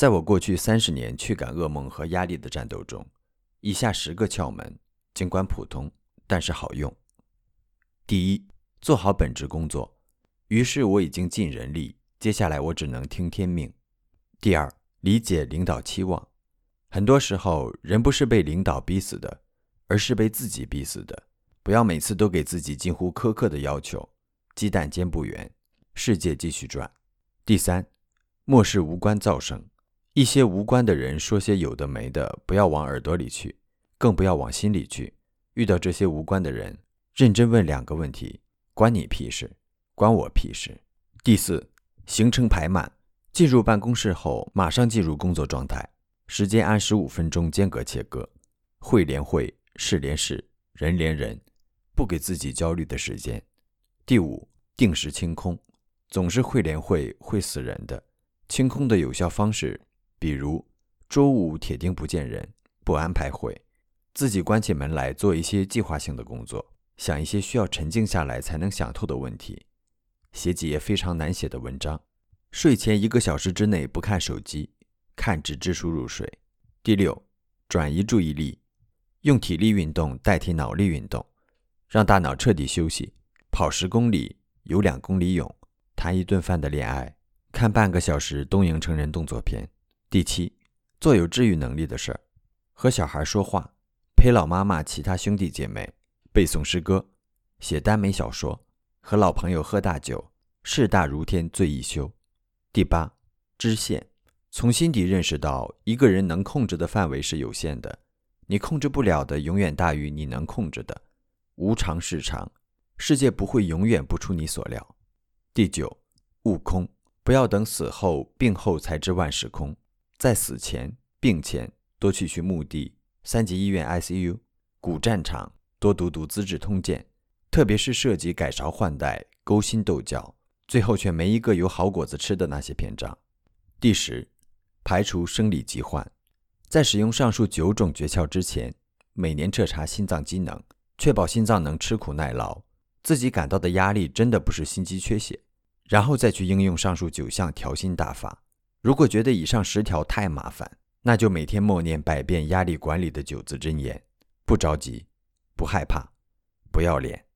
在我过去三十年驱赶噩梦和压力的战斗中，以下十个窍门，尽管普通，但是好用。第一，做好本职工作。于是我已经尽人力，接下来我只能听天命。第二，理解领导期望。很多时候，人不是被领导逼死的，而是被自己逼死的。不要每次都给自己近乎苛刻的要求，鸡蛋煎不圆，世界继续转。第三，漠视无关噪声。一些无关的人说些有的没的，不要往耳朵里去，更不要往心里去。遇到这些无关的人，认真问两个问题：关你屁事？关我屁事。第四，行程排满，进入办公室后马上进入工作状态，时间按十五分钟间隔切割，会连会，事连事，人连人，不给自己焦虑的时间。第五，定时清空，总是会连会会死人的。清空的有效方式，比如周五铁定不见人，不安排会，自己关起门来做一些计划性的工作，想一些需要沉静下来才能想透的问题。写几页非常难写的文章，睡前一个小时之内不看手机，看纸质书入睡。第六，转移注意力，用体力运动代替脑力运动，让大脑彻底休息。跑十公里，游两公里泳，谈一顿饭的恋爱，看半个小时东瀛成人动作片。第七，做有治愈能力的事儿，和小孩说话，陪老妈妈、其他兄弟姐妹，背诵诗歌，写耽美小说。和老朋友喝大酒，事大如天，醉一休。第八，知县，从心底认识到一个人能控制的范围是有限的，你控制不了的永远大于你能控制的。无常是常，世界不会永远不出你所料。第九，悟空，不要等死后、病后才知万事空，在死前、病前多去去墓地、三级医院 ICU、古战场，多读读《资治通鉴》。特别是涉及改朝换代、勾心斗角，最后却没一个有好果子吃的那些篇章。第十，排除生理疾患，在使用上述九种诀窍之前，每年彻查心脏机能，确保心脏能吃苦耐劳，自己感到的压力真的不是心肌缺血，然后再去应用上述九项调心大法。如果觉得以上十条太麻烦，那就每天默念百遍压力管理的九字真言。不着急，不害怕，不要脸。